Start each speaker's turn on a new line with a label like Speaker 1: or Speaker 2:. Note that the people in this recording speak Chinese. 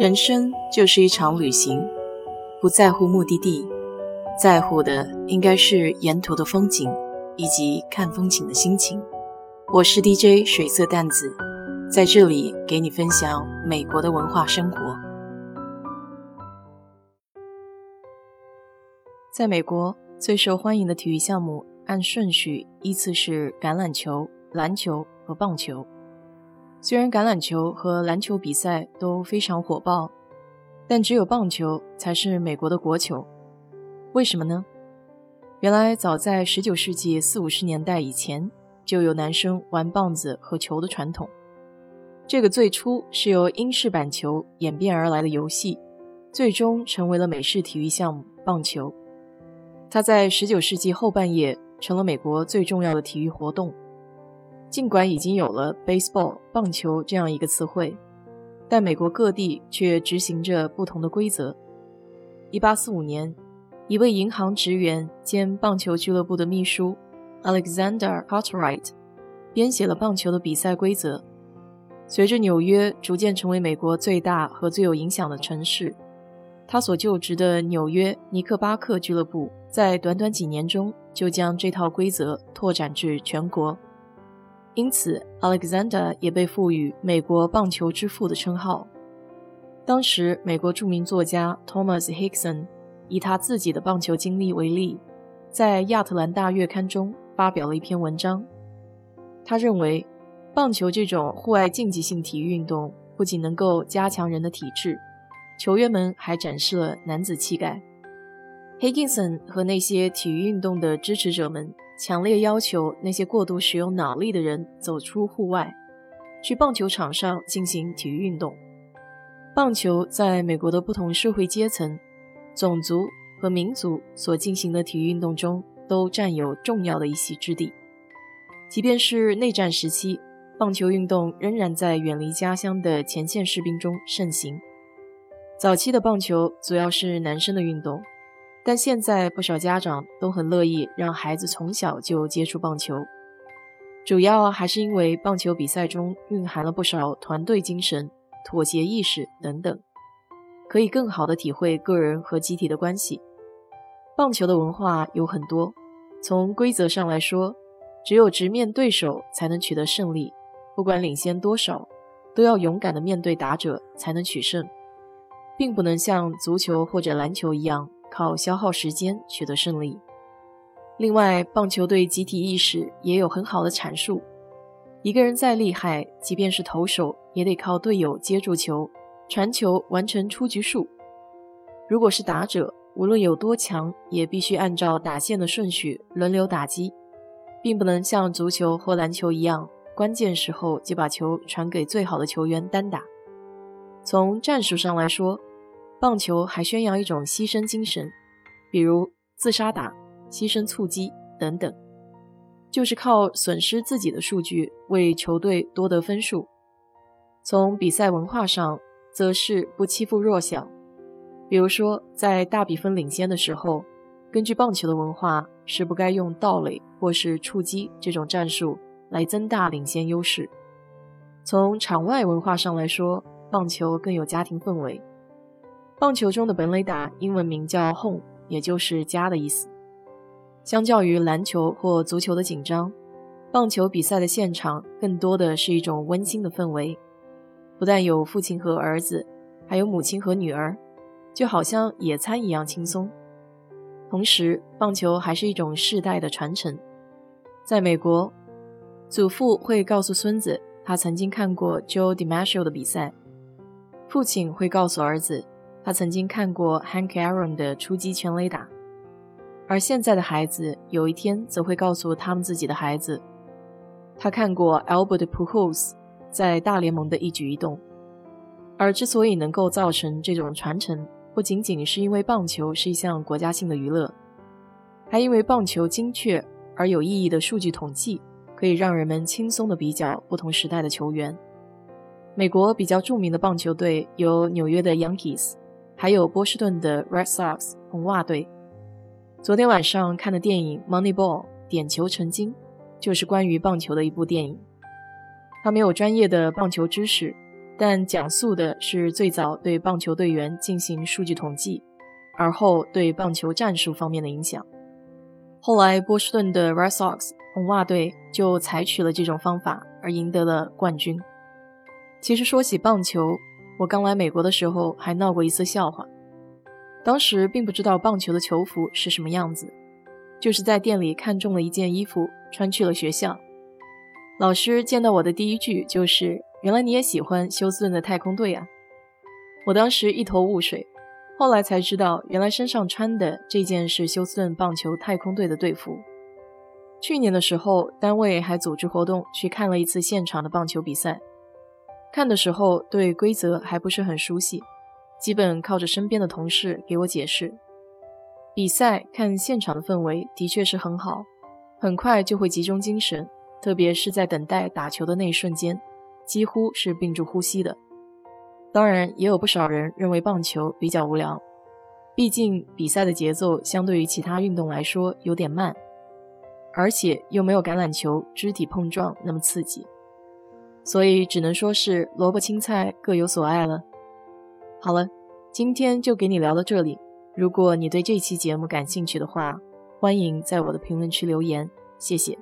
Speaker 1: 人生就是一场旅行，不在乎目的地，在乎的应该是沿途的风景以及看风景的心情。我是 DJ 水色淡子，在这里给你分享美国的文化生活。在美国，最受欢迎的体育项目按顺序依次是橄榄球、篮球和棒球。虽然橄榄球和篮球比赛都非常火爆，但只有棒球才是美国的国球。为什么呢？原来早在19世纪四五十年代以前，就有男生玩棒子和球的传统。这个最初是由英式板球演变而来的游戏，最终成为了美式体育项目棒球。它在19世纪后半叶成了美国最重要的体育活动。尽管已经有了 baseball 棒球这样一个词汇，但美国各地却执行着不同的规则。1845年，一位银行职员兼棒球俱乐部的秘书 Alexander Cartwright 编写了棒球的比赛规则。随着纽约逐渐成为美国最大和最有影响的城市，他所就职的纽约尼克巴克俱乐部在短短几年中就将这套规则拓展至全国。因此，Alexander 也被赋予“美国棒球之父”的称号。当时，美国著名作家 Thomas Hickson 以他自己的棒球经历为例，在《亚特兰大月刊》中发表了一篇文章。他认为，棒球这种户外竞技性体育运动不仅能够加强人的体质，球员们还展示了男子气概。Hickson 和那些体育运动的支持者们。强烈要求那些过度使用脑力的人走出户外，去棒球场上进行体育运动。棒球在美国的不同社会阶层、种族和民族所进行的体育运动中都占有重要的一席之地。即便是内战时期，棒球运动仍然在远离家乡的前线士兵中盛行。早期的棒球主要是男生的运动。但现在不少家长都很乐意让孩子从小就接触棒球，主要还是因为棒球比赛中蕴含了不少团队精神、妥协意识等等，可以更好的体会个人和集体的关系。棒球的文化有很多，从规则上来说，只有直面对手才能取得胜利，不管领先多少，都要勇敢的面对打者才能取胜，并不能像足球或者篮球一样。靠消耗时间取得胜利。另外，棒球对集体意识也有很好的阐述。一个人再厉害，即便是投手，也得靠队友接住球、传球，完成出局数。如果是打者，无论有多强，也必须按照打线的顺序轮流打击，并不能像足球或篮球一样，关键时候就把球传给最好的球员单打。从战术上来说，棒球还宣扬一种牺牲精神，比如自杀打、牺牲触击等等，就是靠损失自己的数据为球队多得分数。从比赛文化上，则是不欺负弱小，比如说在大比分领先的时候，根据棒球的文化是不该用盗垒或是触击这种战术来增大领先优势。从场外文化上来说，棒球更有家庭氛围。棒球中的本垒打英文名叫 home，也就是家的意思。相较于篮球或足球的紧张，棒球比赛的现场更多的是一种温馨的氛围。不但有父亲和儿子，还有母亲和女儿，就好像野餐一样轻松。同时，棒球还是一种世代的传承。在美国，祖父会告诉孙子他曾经看过 Joe DiMaggio 的比赛，父亲会告诉儿子。他曾经看过 Hank Aaron 的出击全垒打，而现在的孩子有一天则会告诉他们自己的孩子，他看过 Albert Pujols 在大联盟的一举一动。而之所以能够造成这种传承，不仅仅是因为棒球是一项国家性的娱乐，还因为棒球精确而有意义的数据统计，可以让人们轻松地比较不同时代的球员。美国比较著名的棒球队有纽约的 Yankees。还有波士顿的 Red Sox 红袜队。昨天晚上看的电影《Moneyball》点球成金，就是关于棒球的一部电影。他没有专业的棒球知识，但讲述的是最早对棒球队员进行数据统计，而后对棒球战术方面的影响。后来，波士顿的 Red Sox 红袜队就采取了这种方法，而赢得了冠军。其实说起棒球，我刚来美国的时候还闹过一次笑话。当时并不知道棒球的球服是什么样子，就是在店里看中了一件衣服，穿去了学校。老师见到我的第一句就是：“原来你也喜欢休斯顿的太空队啊！”我当时一头雾水，后来才知道，原来身上穿的这件是休斯顿棒球太空队的队服。去年的时候，单位还组织活动去看了一次现场的棒球比赛。看的时候对规则还不是很熟悉，基本靠着身边的同事给我解释。比赛看现场的氛围的确是很好，很快就会集中精神，特别是在等待打球的那一瞬间，几乎是屏住呼吸的。当然，也有不少人认为棒球比较无聊，毕竟比赛的节奏相对于其他运动来说有点慢，而且又没有橄榄球肢体碰撞那么刺激。所以只能说是萝卜青菜各有所爱了。好了，今天就给你聊到这里。如果你对这期节目感兴趣的话，欢迎在我的评论区留言，谢谢。